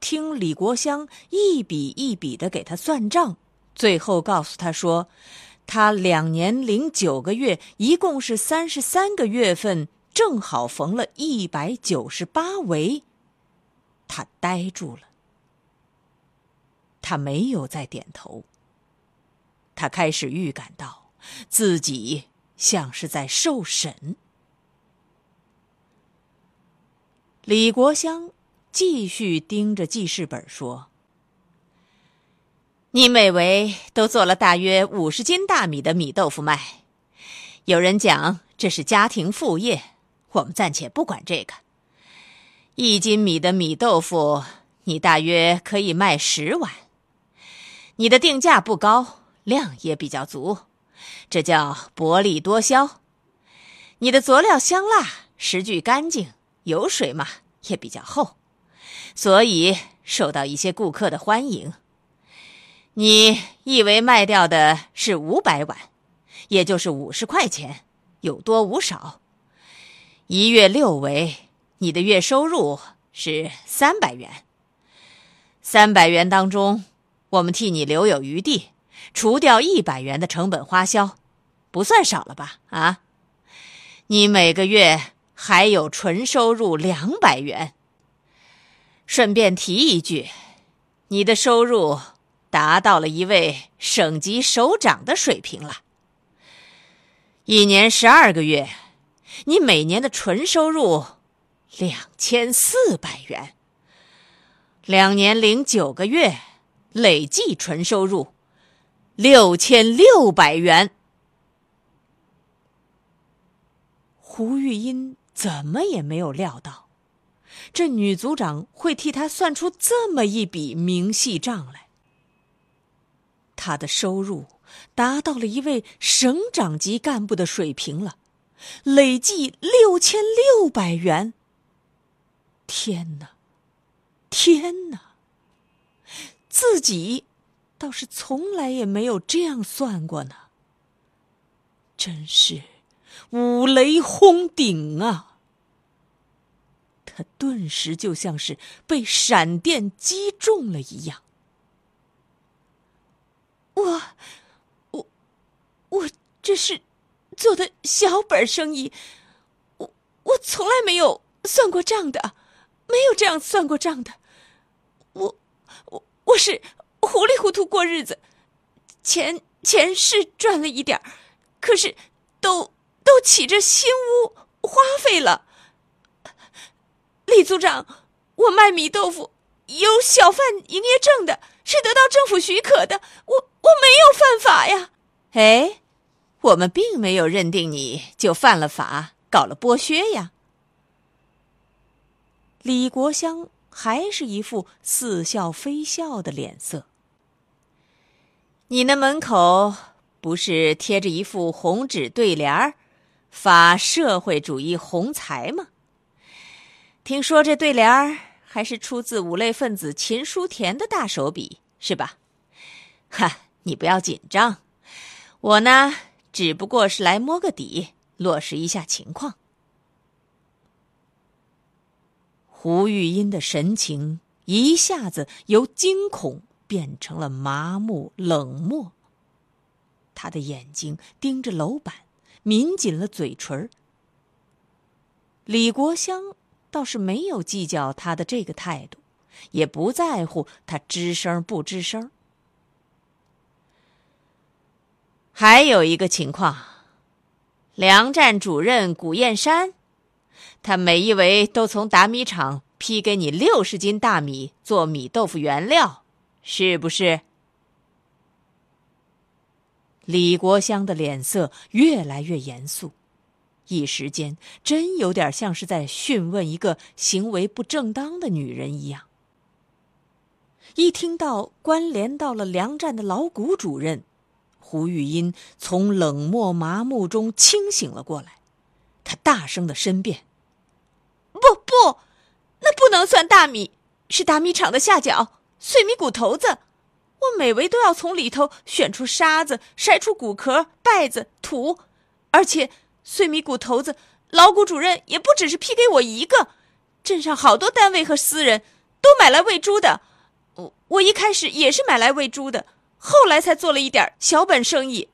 听李国香一笔一笔的给他算账，最后告诉他说：“他两年零九个月，一共是三十三个月份，正好缝了一百九十八围。”他呆住了，他没有再点头。他开始预感到自己像是在受审。李国香。继续盯着记事本说：“你每围都做了大约五十斤大米的米豆腐卖，有人讲这是家庭副业，我们暂且不管这个。一斤米的米豆腐，你大约可以卖十碗。你的定价不高，量也比较足，这叫薄利多销。你的佐料香辣，食具干净，油水嘛也比较厚。”所以受到一些顾客的欢迎。你以为卖掉的是五百碗，也就是五十块钱，有多无少。一月六围，你的月收入是三百元。三百元当中，我们替你留有余地，除掉一百元的成本花销，不算少了吧？啊，你每个月还有纯收入两百元。顺便提一句，你的收入达到了一位省级首长的水平了。一年十二个月，你每年的纯收入两千四百元；两年零九个月，累计纯收入六千六百元。胡玉英怎么也没有料到。这女组长会替他算出这么一笔明细账来。他的收入达到了一位省长级干部的水平了，累计六千六百元。天哪，天哪！自己倒是从来也没有这样算过呢。真是五雷轰顶啊！他顿时就像是被闪电击中了一样。我，我，我这是做的小本生意，我我从来没有算过账的，没有这样算过账的。我，我我是糊里糊涂过日子，钱钱是赚了一点可是都都起着新屋花费了。李组长，我卖米豆腐有小贩营业证的，是得到政府许可的，我我没有犯法呀。哎，我们并没有认定你就犯了法，搞了剥削呀。李国香还是一副似笑非笑的脸色。你那门口不是贴着一副红纸对联儿，发社会主义红财吗？听说这对联儿还是出自五类分子秦书田的大手笔，是吧？哈，你不要紧张，我呢只不过是来摸个底，落实一下情况。胡玉音的神情一下子由惊恐变成了麻木冷漠，他的眼睛盯着楼板，抿紧了嘴唇。李国香。倒是没有计较他的这个态度，也不在乎他吱声不吱声。还有一个情况，粮站主任古燕山，他每一围都从打米厂批给你六十斤大米做米豆腐原料，是不是？李国香的脸色越来越严肃，一时间真有点像是在讯问一个行为不正当的女人一样。一听到关联到了粮站的老谷主任。胡玉英从冷漠麻木中清醒了过来，他大声的申辩：“不不，那不能算大米，是大米厂的下脚碎米谷头子。我每围都要从里头选出沙子，筛出谷壳、稗子、土，而且碎米谷头子，老谷主任也不只是批给我一个，镇上好多单位和私人都买来喂猪的。我我一开始也是买来喂猪的。”后来才做了一点小本生意。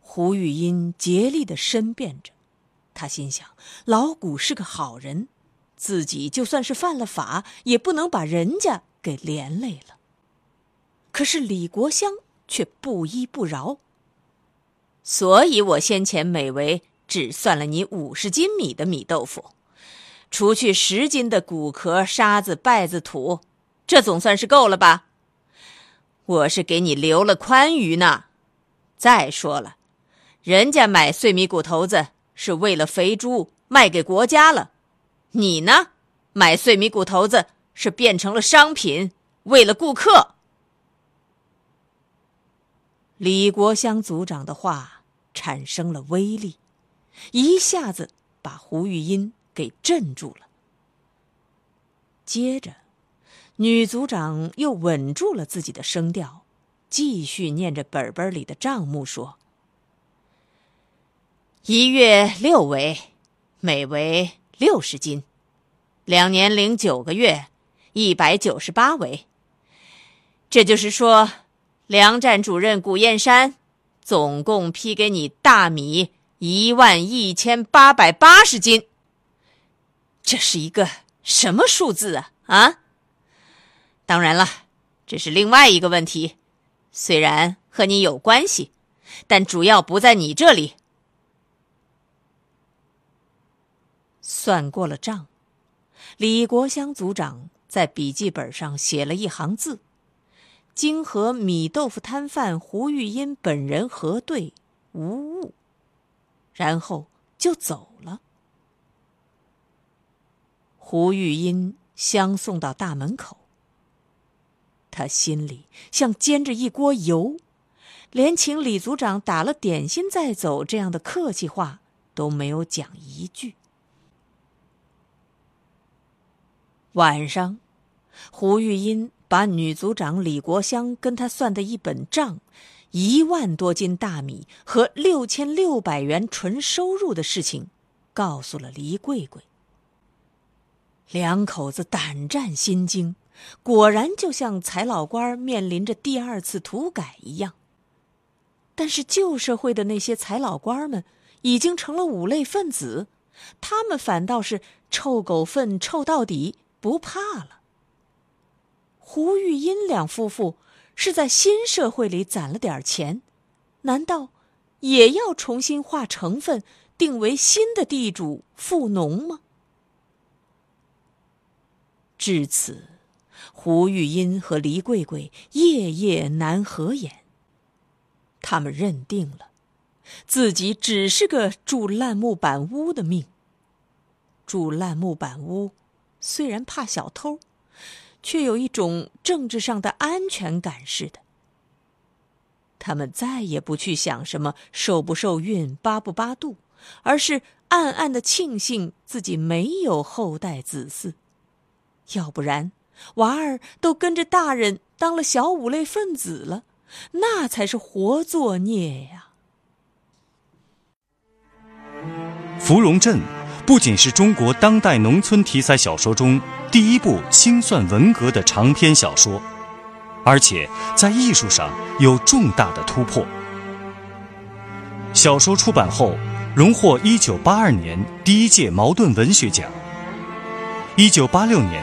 胡玉英竭力的申辩着，他心想：老谷是个好人，自己就算是犯了法，也不能把人家给连累了。可是李国香却不依不饶，所以我先前每围只算了你五十斤米的米豆腐，除去十斤的谷壳、沙子、稗子、土，这总算是够了吧？我是给你留了宽余呢。再说了，人家买碎米谷头子是为了肥猪卖给国家了，你呢，买碎米谷头子是变成了商品，为了顾客。李国香组长的话产生了威力，一下子把胡玉英给镇住了。接着。女组长又稳住了自己的声调，继续念着本本里的账目说：“一月六围，每围六十斤；两年零九个月，一百九十八围。这就是说，粮站主任古燕山总共批给你大米一万一千八百八十斤。这是一个什么数字啊？啊？”当然了，这是另外一个问题，虽然和你有关系，但主要不在你这里。算过了账，李国香组长在笔记本上写了一行字，经和米豆腐摊贩胡玉英本人核对，无误，然后就走了。胡玉英相送到大门口。他心里像煎着一锅油，连请李组长打了点心再走这样的客气话都没有讲一句。晚上，胡玉英把女组长李国香跟他算的一本账，一万多斤大米和六千六百元纯收入的事情，告诉了黎桂桂。两口子胆战心惊。果然，就像财老官面临着第二次土改一样。但是旧社会的那些财老官们已经成了五类分子，他们反倒是臭狗粪臭到底，不怕了。胡玉英两夫妇是在新社会里攒了点钱，难道也要重新划成分，定为新的地主富农吗？至此。胡玉英和黎桂桂夜夜难合眼。他们认定了，自己只是个住烂木板屋的命。住烂木板屋，虽然怕小偷，却有一种政治上的安全感似的。他们再也不去想什么受不受孕、八不八度，而是暗暗的庆幸自己没有后代子嗣，要不然。娃儿都跟着大人当了小五类分子了，那才是活作孽呀！《芙蓉镇》不仅是中国当代农村题材小说中第一部清算文革的长篇小说，而且在艺术上有重大的突破。小说出版后，荣获一九八二年第一届茅盾文学奖。一九八六年。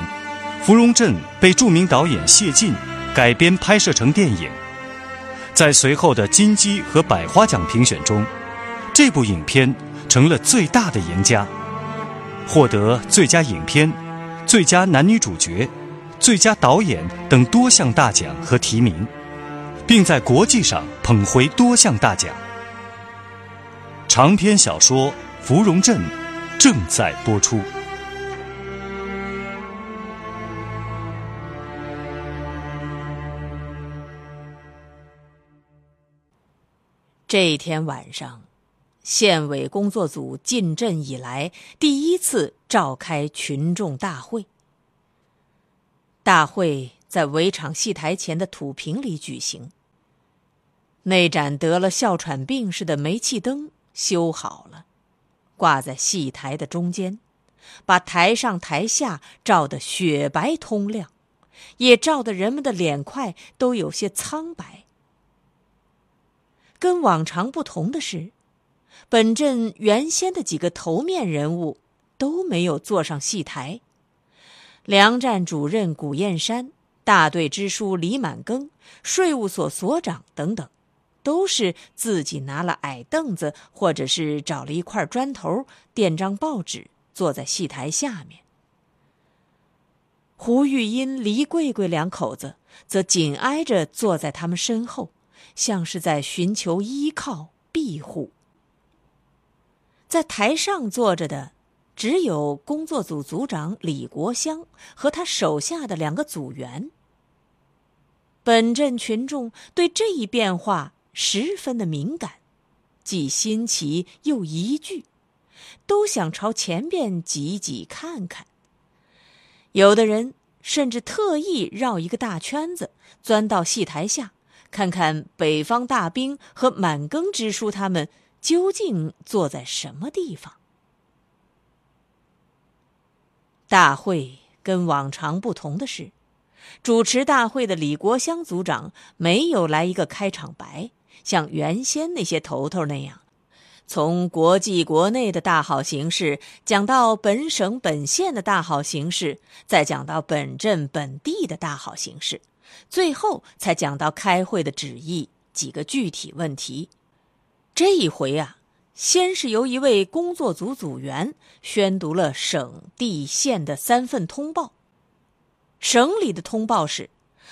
芙蓉镇被著名导演谢晋改编拍摄成电影，在随后的金鸡和百花奖评选中，这部影片成了最大的赢家，获得最佳影片、最佳男女主角、最佳导演等多项大奖和提名，并在国际上捧回多项大奖。长篇小说《芙蓉镇》正在播出。这一天晚上，县委工作组进镇以来第一次召开群众大会。大会在围场戏台前的土坪里举行。那盏得了哮喘病似的煤气灯修好了，挂在戏台的中间，把台上台下照得雪白通亮，也照得人们的脸块都有些苍白。跟往常不同的是，本镇原先的几个头面人物都没有坐上戏台。粮站主任古燕山、大队支书李满庚、税务所所长等等，都是自己拿了矮凳子，或者是找了一块砖头垫张报纸，坐在戏台下面。胡玉英、黎桂桂两口子则紧挨着坐在他们身后。像是在寻求依靠庇护。在台上坐着的，只有工作组组长李国香和他手下的两个组员。本镇群众对这一变化十分的敏感，既新奇又疑惧，都想朝前边挤挤看看。有的人甚至特意绕一个大圈子，钻到戏台下。看看北方大兵和满庚支书他们究竟坐在什么地方。大会跟往常不同的是，主持大会的李国香组长没有来一个开场白，像原先那些头头那样，从国际国内的大好形势讲到本省本县的大好形势，再讲到本镇本地的大好形势。最后才讲到开会的旨意，几个具体问题。这一回啊，先是由一位工作组组员宣读了省、地、县的三份通报。省里的通报是：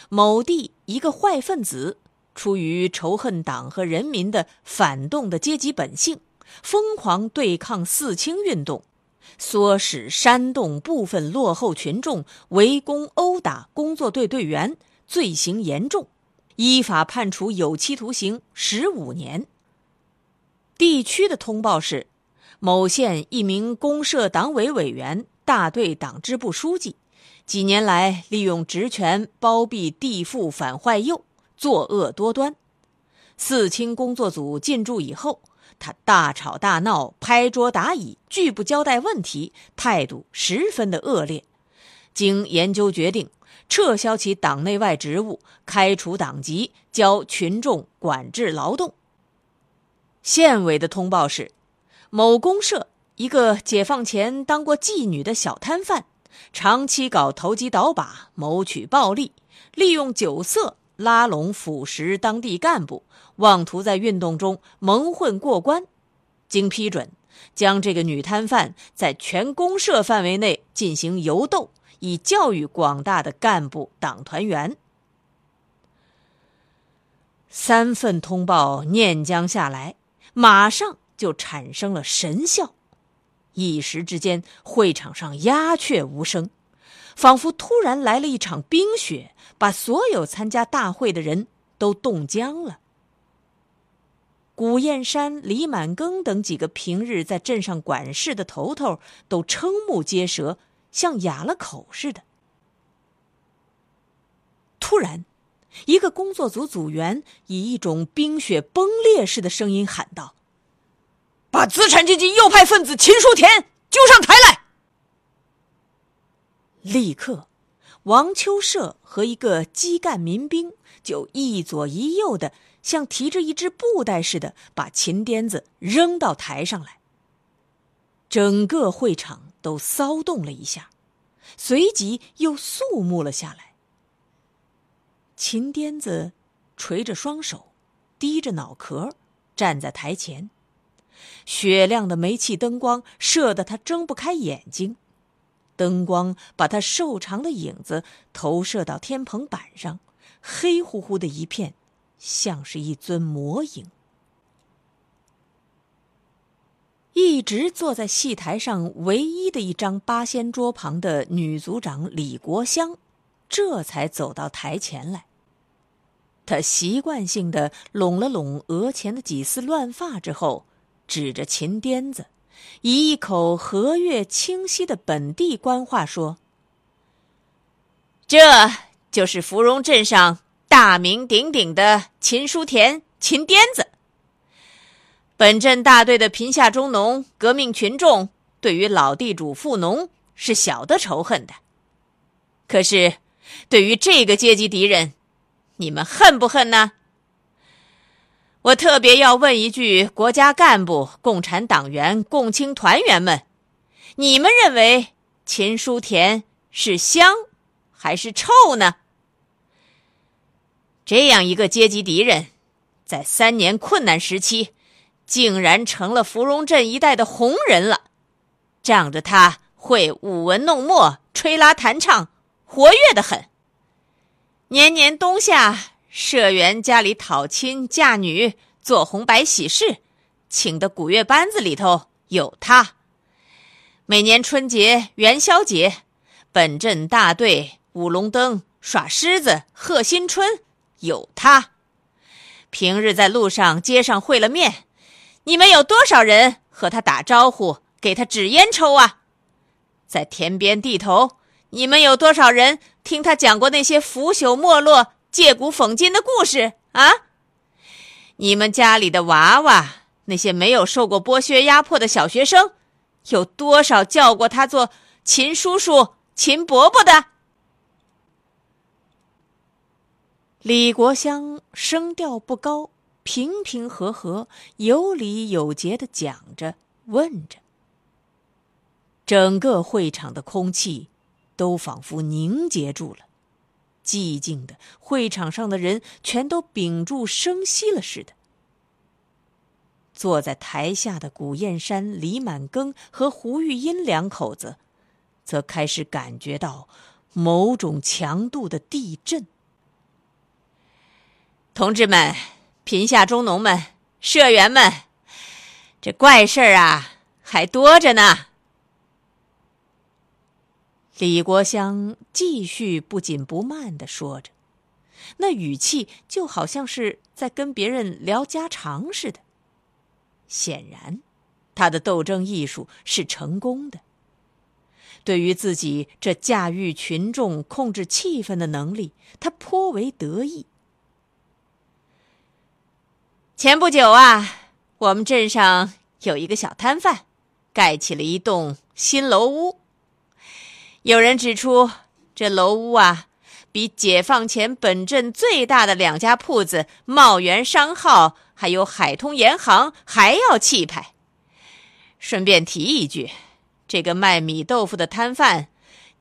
某地一个坏分子，出于仇恨党和人民的反动的阶级本性，疯狂对抗四清运动，唆使煽动部分落后群众围攻殴打工作队队员。罪行严重，依法判处有期徒刑十五年。地区的通报是：某县一名公社党委委员、大队党支部书记，几年来利用职权包庇地富反坏右，作恶多端。四清工作组进驻以后，他大吵大闹、拍桌打椅、拒不交代问题，态度十分的恶劣。经研究决定。撤销其党内外职务，开除党籍，交群众管制劳动。县委的通报是：某公社一个解放前当过妓女的小摊贩，长期搞投机倒把，谋取暴利，利用酒色拉拢腐蚀当地干部，妄图在运动中蒙混过关。经批准，将这个女摊贩在全公社范围内进行游斗。以教育广大的干部党团员。三份通报念将下来，马上就产生了神效，一时之间会场上鸦雀无声，仿佛突然来了一场冰雪，把所有参加大会的人都冻僵了。古燕山、李满庚等几个平日在镇上管事的头头都瞠目结舌。像哑了口似的。突然，一个工作组组员以一种冰雪崩裂似的声音喊道：“把资产阶级右派分子秦书田揪上台来！”立刻，王秋社和一个基干民兵就一左一右的，像提着一只布袋似的，把秦癫子扔到台上来。整个会场都骚动了一下，随即又肃穆了下来。秦癫子垂着双手，低着脑壳，站在台前。雪亮的煤气灯光射得他睁不开眼睛，灯光把他瘦长的影子投射到天棚板上，黑乎乎的一片，像是一尊魔影。一直坐在戏台上唯一的一张八仙桌旁的女组长李国香，这才走到台前来。他习惯性的拢了拢额前的几丝乱发之后。指着秦癫子，以一口和悦清晰的本地官话说：“这就是芙蓉镇上大名鼎鼎的秦书田秦癫子。本镇大队的贫下中农革命群众，对于老地主富农是晓得仇恨的。可是，对于这个阶级敌人，你们恨不恨呢？”我特别要问一句：国家干部、共产党员、共青团员们，你们认为秦书田是香还是臭呢？这样一个阶级敌人，在三年困难时期，竟然成了芙蓉镇一带的红人了，仗着他会舞文弄墨、吹拉弹唱，活跃的很。年年冬夏。社员家里讨亲嫁女、做红白喜事，请的古乐班子里头有他。每年春节、元宵节，本镇大队舞龙灯、耍狮子、贺新春，有他。平日在路上、街上会了面，你们有多少人和他打招呼，给他纸烟抽啊？在田边地头，你们有多少人听他讲过那些腐朽没落？借古讽今的故事啊！你们家里的娃娃，那些没有受过剥削压迫的小学生，有多少叫过他做秦叔叔、秦伯伯的？李国香声调不高，平平和和、有理有节的讲着、问着，整个会场的空气都仿佛凝结住了。寂静的会场上的人全都屏住声息了似的。坐在台下的古燕山、李满庚和胡玉英两口子，则开始感觉到某种强度的地震。同志们、贫下中农们、社员们，这怪事儿啊，还多着呢。李国香继续不紧不慢的说着，那语气就好像是在跟别人聊家常似的。显然，他的斗争艺术是成功的。对于自己这驾驭群众、控制气氛的能力，他颇为得意。前不久啊，我们镇上有一个小摊贩，盖起了一栋新楼屋。有人指出，这楼屋啊，比解放前本镇最大的两家铺子——茂源商号还有海通盐行还要气派。顺便提一句，这个卖米豆腐的摊贩，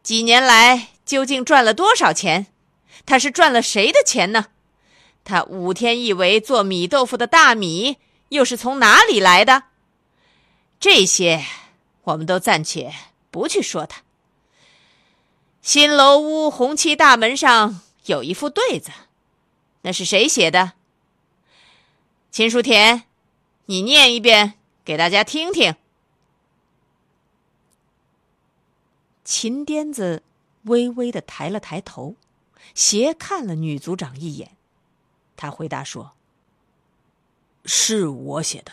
几年来究竟赚了多少钱？他是赚了谁的钱呢？他五天一围做米豆腐的大米，又是从哪里来的？这些，我们都暂且不去说他。新楼屋红漆大门上有一副对子，那是谁写的？秦书田，你念一遍给大家听听。秦癫子微微的抬了抬头，斜看了女组长一眼，他回答说：“是我写的，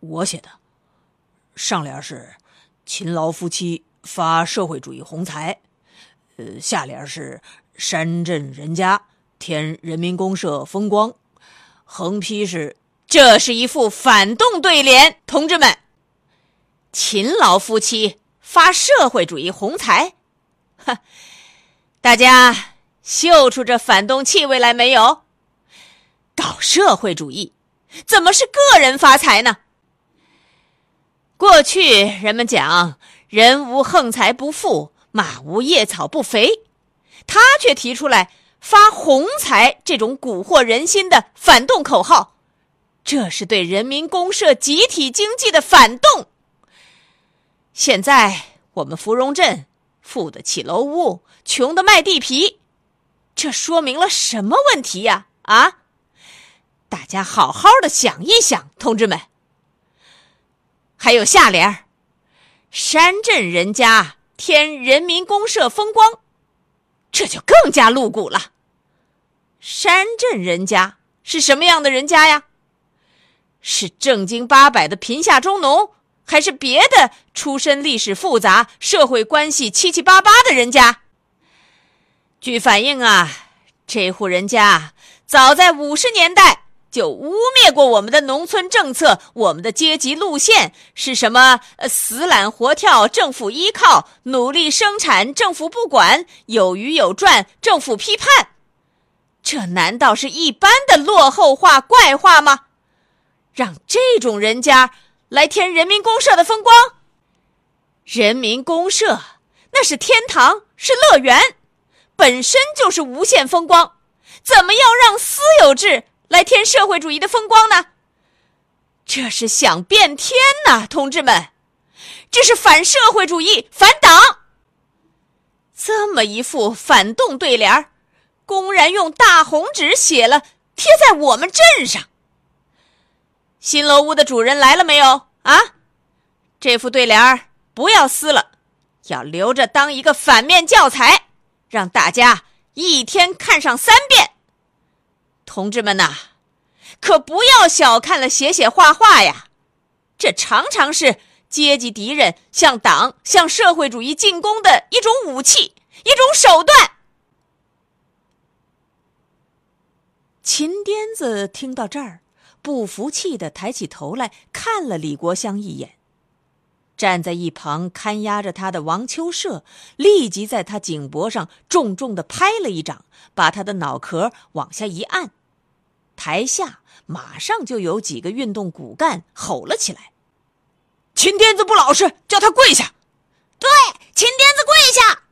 我写的。上联是勤劳夫妻发社会主义红财。”呃，下联是山镇人家添人民公社风光，横批是这是一副反动对联。同志们，勤劳夫妻发社会主义红财，哈，大家嗅出这反动气味来没有？搞社会主义，怎么是个人发财呢？过去人们讲人无横财不富。马无夜草不肥，他却提出来发宏财这种蛊惑人心的反动口号，这是对人民公社集体经济的反动。现在我们芙蓉镇富得起楼屋，穷得卖地皮，这说明了什么问题呀？啊！大家好好的想一想，同志们。还有下联儿：山镇人家添人民公社风光，这就更加露骨了。山镇人家是什么样的人家呀？是正经八百的贫下中农，还是别的出身历史复杂、社会关系七七八八的人家？据反映啊，这户人家早在五十年代。就污蔑过我们的农村政策，我们的阶级路线是什么？死懒活跳，政府依靠；努力生产，政府不管；有余有赚，政府批判。这难道是一般的落后话、怪话吗？让这种人家来添人民公社的风光？人民公社那是天堂，是乐园，本身就是无限风光，怎么要让私有制？来添社会主义的风光呢？这是想变天呐，同志们！这是反社会主义、反党。这么一副反动对联儿，公然用大红纸写了，贴在我们镇上。新楼屋的主人来了没有？啊，这副对联儿不要撕了，要留着当一个反面教材，让大家一天看上三遍。同志们呐，可不要小看了写写画画呀，这常常是阶级敌人向党、向社会主义进攻的一种武器、一种手段。秦癫子听到这儿，不服气的抬起头来看了李国香一眼，站在一旁看押着他的王秋社立即在他颈脖上重重的拍了一掌，把他的脑壳往下一按。台下马上就有几个运动骨干吼了起来：“秦癫子不老实，叫他跪下！”“对，秦癫子跪下！”“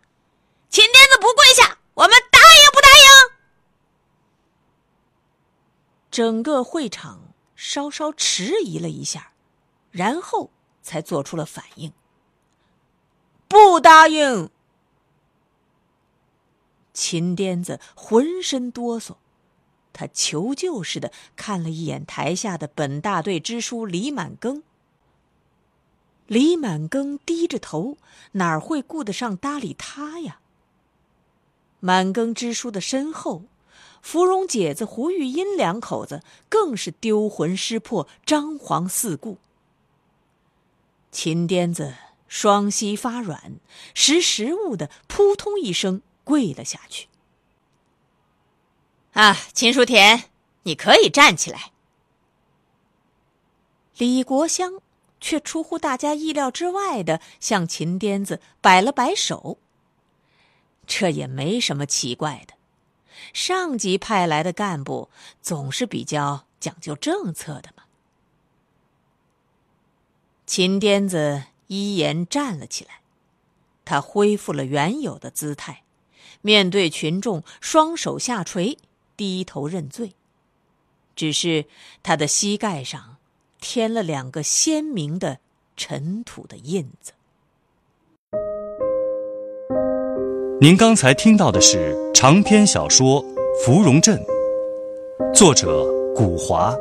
秦癫子不跪下，我们答应不答应？”整个会场稍稍迟疑了一下，然后才做出了反应：“不答应。”秦癫子浑身哆嗦。他求救似的看了一眼台下的本大队支书李满庚。李满庚低着头，哪会顾得上搭理他呀？满庚支书的身后，芙蓉姐子胡玉英两口子更是丢魂失魄，张皇四顾。秦癫子双膝发软，识时务的扑通一声跪了下去。啊，秦书田，你可以站起来。李国香却出乎大家意料之外的向秦癫子摆了摆手。这也没什么奇怪的，上级派来的干部总是比较讲究政策的嘛。秦癫子依言站了起来，他恢复了原有的姿态，面对群众，双手下垂。低头认罪，只是他的膝盖上添了两个鲜明的尘土的印子。您刚才听到的是长篇小说《芙蓉镇》，作者古华，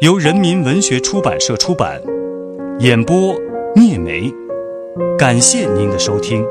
由人民文学出版社出版，演播聂梅。感谢您的收听。